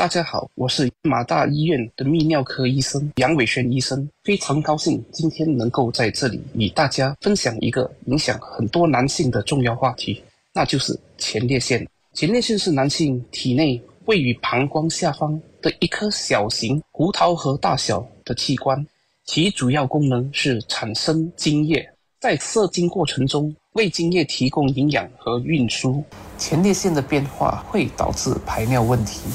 大家好，我是马大医院的泌尿科医生杨伟轩医生，非常高兴今天能够在这里与大家分享一个影响很多男性的重要话题，那就是前列腺。前列腺是男性体内位于膀胱下方的一颗小型胡桃核大小的器官，其主要功能是产生精液，在射精过程中为精液提供营养和运输。前列腺的变化会导致排尿问题。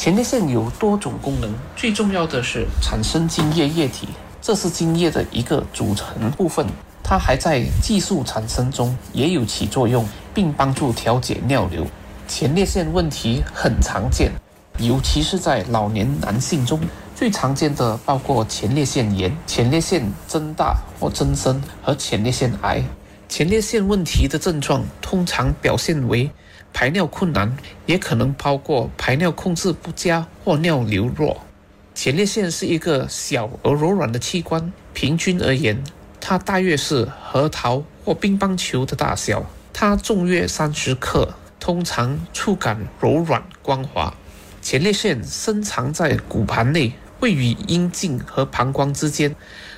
前列腺有多种功能，最重要的是产生精液液体，这是精液的一个组成部分。它还在激素产生中也有起作用，并帮助调节尿流。前列腺问题很常见，尤其是在老年男性中，最常见的包括前列腺炎、前列腺增大或增生和前列腺癌。前列腺问题的症状通常表现为。排尿困难也可能包括排尿控制不佳或尿流弱。前列腺是一个小而柔软的器官，平均而言，它大约是核桃或乒乓球的大小。它重约三十克，通常触感柔软光滑。前列腺深藏在骨盘内，位于阴茎和膀胱之间，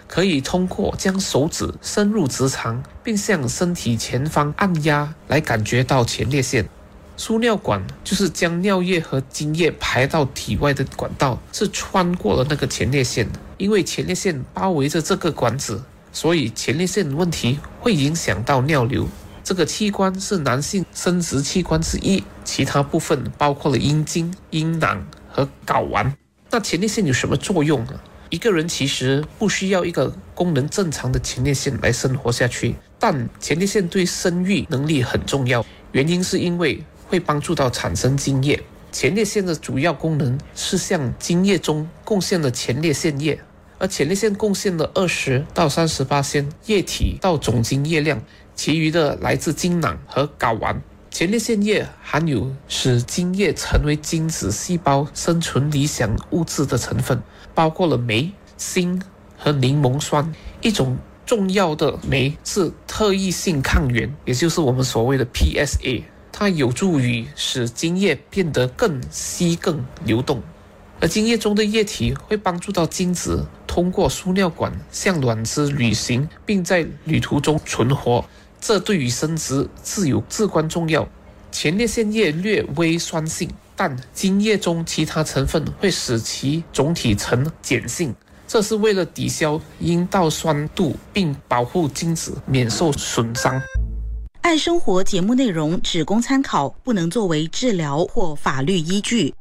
可以通过将手指伸入直肠，并向身体前方按压来感觉到前列腺。输尿管就是将尿液和精液排到体外的管道，是穿过了那个前列腺。因为前列腺包围着这个管子，所以前列腺问题会影响到尿流。这个器官是男性生殖器官之一，其他部分包括了阴茎、阴囊和睾丸。那前列腺有什么作用呢？一个人其实不需要一个功能正常的前列腺来生活下去，但前列腺对生育能力很重要，原因是因为。会帮助到产生精液。前列腺的主要功能是向精液中贡献了前列腺液，而前列腺贡献了二十到三十八仙液体到总精液量，其余的来自精囊和睾丸。前列腺液含有使精液成为精子细胞生存理想物质的成分，包括了酶、锌和柠檬酸。一种重要的酶是特异性抗原，也就是我们所谓的 PSA。它有助于使精液变得更稀、更流动，而精液中的液体会帮助到精子通过输尿管向卵子旅行，并在旅途中存活。这对于生殖自有至关重要。前列腺液略微酸性，但精液中其他成分会使其总体呈碱性，这是为了抵消阴道酸度，并保护精子免受损伤。爱生活节目内容只供参考，不能作为治疗或法律依据。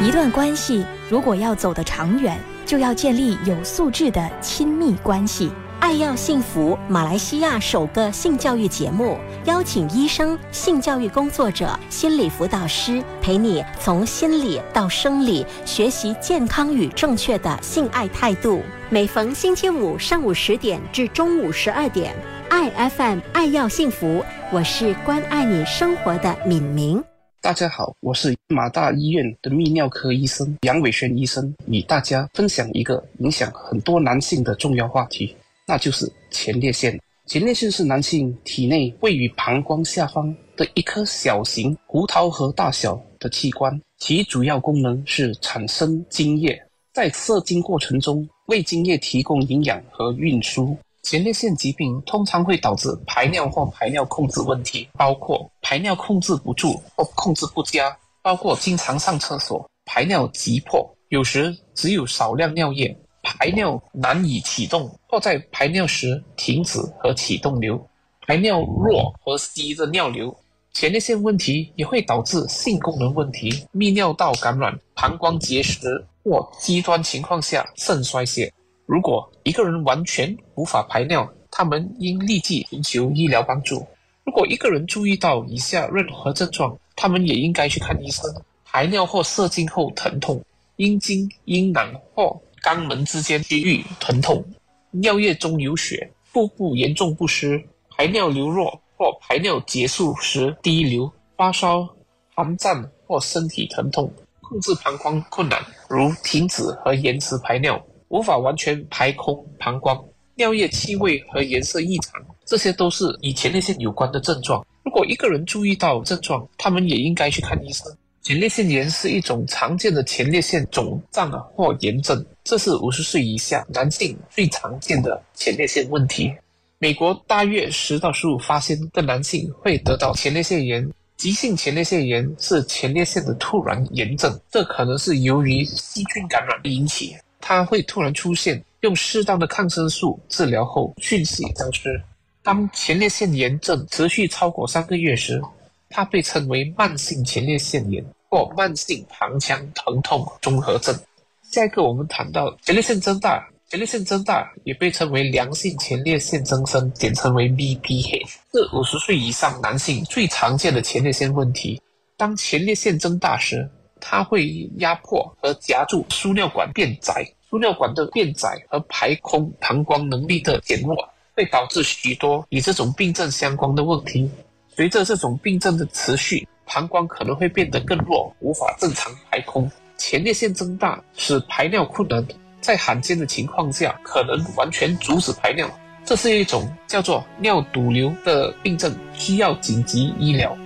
一段关系如果要走得长远，就要建立有素质的亲密关系。爱要幸福，马来西亚首个性教育节目，邀请医生、性教育工作者、心理辅导师，陪你从心理到生理，学习健康与正确的性爱态度。每逢星期五上午十点至中午十二点。爱 FM 爱要幸福，我是关爱你生活的敏明。大家好，我是马大医院的泌尿科医生杨伟轩医生，与大家分享一个影响很多男性的重要话题，那就是前列腺。前列腺是男性体内位于膀胱下方的一颗小型胡桃核大小的器官，其主要功能是产生精液，在射精过程中为精液提供营养和运输。前列腺疾病通常会导致排尿或排尿控制问题，包括排尿控制不住或控制不佳，包括经常上厕所、排尿急迫，有时只有少量尿液，排尿难以启动或在排尿时停止和启动流，排尿弱和稀的尿流。前列腺问题也会导致性功能问题、泌尿道感染、膀胱结石或极端情况下肾衰竭。如果一个人完全无法排尿，他们应立即寻求医疗帮助。如果一个人注意到以下任何症状，他们也应该去看医生：排尿或射精后疼痛，阴茎、阴囊或肛门之间区域疼痛，尿液中有血，腹部严重不适，排尿流弱或排尿结束时滴流，发烧、寒战或身体疼痛，控制膀胱困难，如停止和延迟排尿。无法完全排空膀胱，尿液气味和颜色异常，这些都是与前列腺有关的症状。如果一个人注意到症状，他们也应该去看医生。前列腺炎是一种常见的前列腺肿胀或炎症，这是五十岁以下男性最常见的前列腺问题。美国大约十到十五发现的男性会得到前列腺炎。急性前列腺炎是前列腺的突然炎症，这可能是由于细菌感染引起，它会突然出现，用适当的抗生素治疗后迅速消失。当前列腺炎症持续超过三个月时，它被称为慢性前列腺炎或慢性膀腔疼痛综合症。下一个，我们谈到前列腺增大。前列腺增大也被称为良性前列腺增生，简称为 BPH，是五十岁以上男性最常见的前列腺问题。当前列腺增大时，它会压迫和夹住输尿管变窄，输尿管的变窄和排空膀胱能力的减弱，会导致许多与这种病症相关的问题。随着这种病症的持续，膀胱可能会变得更弱，无法正常排空。前列腺增大使排尿困难。在罕见的情况下，可能完全阻止排尿，这是一种叫做尿毒瘤的病症，需要紧急医疗。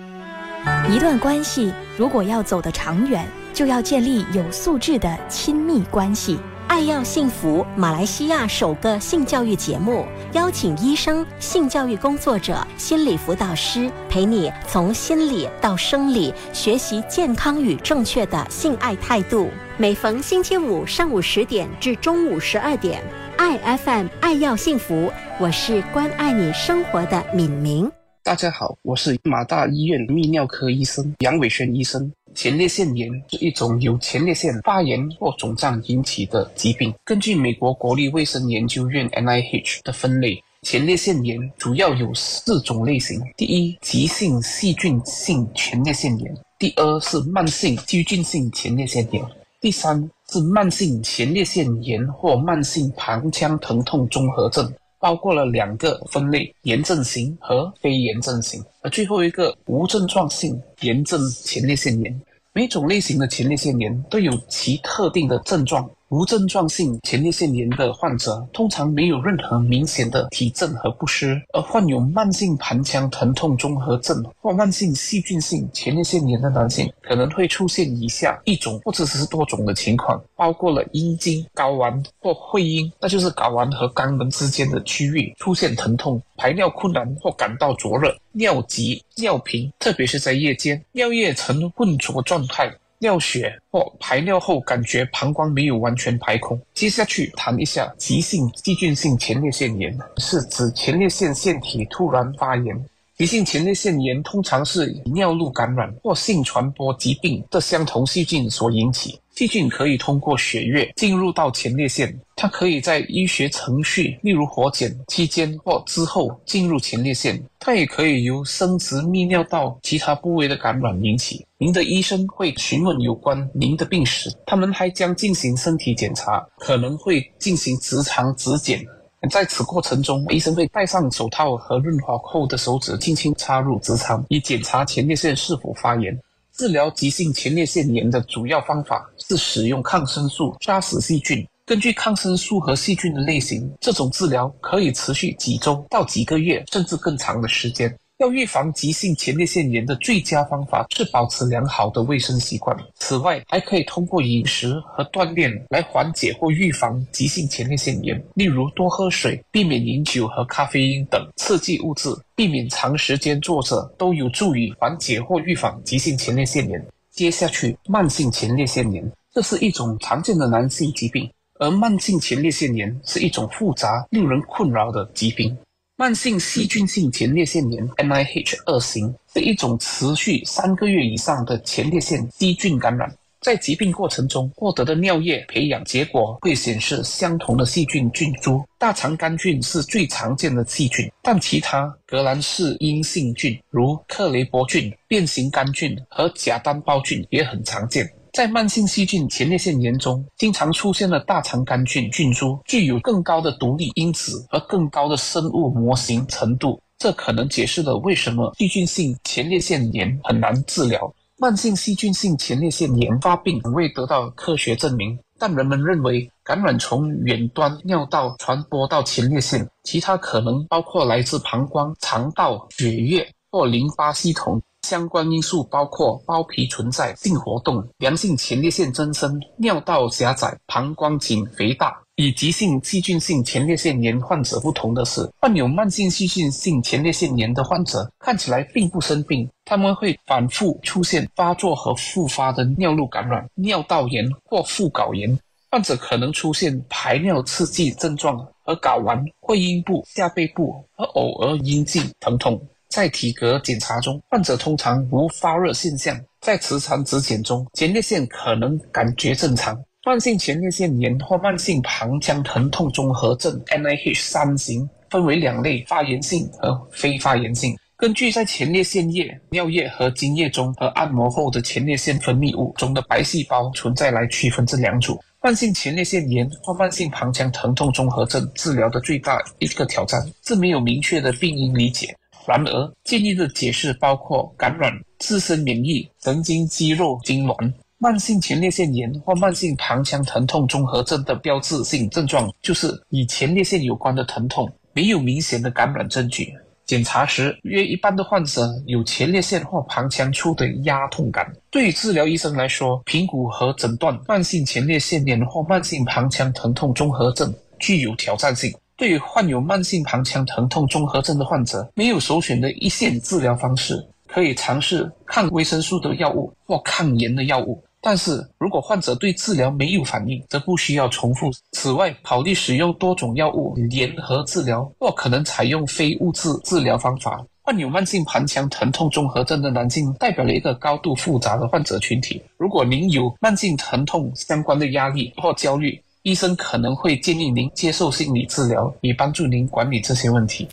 一段关系如果要走得长远，就要建立有素质的亲密关系。爱要幸福，马来西亚首个性教育节目，邀请医生、性教育工作者、心理辅导师，陪你从心理到生理学习健康与正确的性爱态度。每逢星期五上午十点至中午十二点，爱 FM 爱要幸福，我是关爱你生活的敏明。大家好，我是马大医院泌尿科医生杨伟轩医生。前列腺炎是一种由前列腺发炎或肿胀引起的疾病。根据美国国立卫生研究院 （NIH） 的分类，前列腺炎主要有四种类型：第一，急性细菌性前列腺炎；第二是慢性细菌性前列腺炎；第三是慢性前列腺炎或慢性膀腔疼痛综合症。包括了两个分类：炎症型和非炎症型，而最后一个无症状性炎症前列腺炎。每种类型的前列腺炎都有其特定的症状。无症状性前列腺炎的患者通常没有任何明显的体症和不适，而患有慢性盆腔疼痛综合症或慢性细菌性前列腺炎的男性可能会出现以下一种或者是多种的情况，包括了阴茎、睾丸或会阴，那就是睾丸和肛门之间的区域出现疼痛，排尿困难或感到灼热，尿急、尿频，特别是在夜间，尿液呈浑浊状态。尿血或排尿后感觉膀胱没有完全排空。接下去谈一下急性细菌性前列腺炎，是指前列腺腺体突然发炎。急性前列腺炎通常是尿路感染或性传播疾病的相同细菌所引起。细菌可以通过血液进入到前列腺，它可以在医学程序，例如活检期间或之后进入前列腺。它也可以由生殖泌尿道其他部位的感染引起。您的医生会询问有关您的病史，他们还将进行身体检查，可能会进行直肠指检。在此过程中，医生会戴上手套和润滑后的手指轻轻插入直肠，以检查前列腺是否发炎。治疗急性前列腺炎的主要方法是使用抗生素杀死细菌。根据抗生素和细菌的类型，这种治疗可以持续几周到几个月，甚至更长的时间。要预防急性前列腺炎的最佳方法是保持良好的卫生习惯。此外，还可以通过饮食和锻炼来缓解或预防急性前列腺炎，例如多喝水、避免饮酒和咖啡因等刺激物质、避免长时间坐着，都有助于缓解或预防急性前列腺炎。接下去，慢性前列腺炎，这是一种常见的男性疾病，而慢性前列腺炎是一种复杂、令人困扰的疾病。慢性细菌性前列腺炎 （NIH 二型）是一种持续三个月以上的前列腺细菌感染。在疾病过程中获得的尿液培养结果会显示相同的细菌菌株。大肠杆菌是最常见的细菌，但其他革兰氏阴性菌，如克雷伯菌、变形杆菌和假单胞菌也很常见。在慢性细菌前列腺炎中，经常出现的大肠杆菌菌株具有更高的独立因子和更高的生物模型程度，这可能解释了为什么细菌性前列腺炎很难治疗。慢性细菌性前列腺炎发病未得到科学证明，但人们认为感染从远端尿道传播到前列腺，其他可能包括来自膀胱、肠道、血液或淋巴系统。相关因素包括包皮存在、性活动、良性前列腺增生、尿道狭窄、膀胱颈肥大。与急性细菌性前列腺炎患者不同的是，患有慢性细菌性前列腺炎的患者看起来并不生病，他们会反复出现发作和复发的尿路感染、尿道炎或副睾炎。患者可能出现排尿刺激症状和睾丸、会阴部、下背部和偶尔阴茎疼痛。在体格检查中，患者通常无发热现象。在磁场指检中，前列腺可能感觉正常。慢性前列腺炎或慢性膀腔疼痛综合症 （NIH 三型）分为两类：发炎性和非发炎性。根据在前列腺液、尿液和精液中和按摩后的前列腺分泌物中的白细胞存在来区分这两组。慢性前列腺炎或慢性膀胱疼痛综合症治疗的最大一个挑战是没有明确的病因理解。然而，建议的解释包括感染、自身免疫、神经肌肉痉挛。慢性前列腺炎或慢性盆腔疼痛综合症的标志性症状就是与前列腺有关的疼痛，没有明显的感染证据。检查时，约一半的患者有前列腺或膀胱处的压痛感。对于治疗医生来说，评估和诊断慢性前列腺炎或慢性盆腔疼痛综合症具有挑战性。对于患有慢性膀胱疼痛综合症的患者，没有首选的一线治疗方式，可以尝试抗维生素的药物或抗炎的药物。但是如果患者对治疗没有反应，则不需要重复。此外，考虑使用多种药物联合治疗，或可能采用非物质治疗方法。患有慢性盘腔疼痛综合症的男性代表了一个高度复杂的患者群体。如果您有慢性疼痛相关的压力或焦虑，医生可能会建议您接受心理治疗，以帮助您管理这些问题。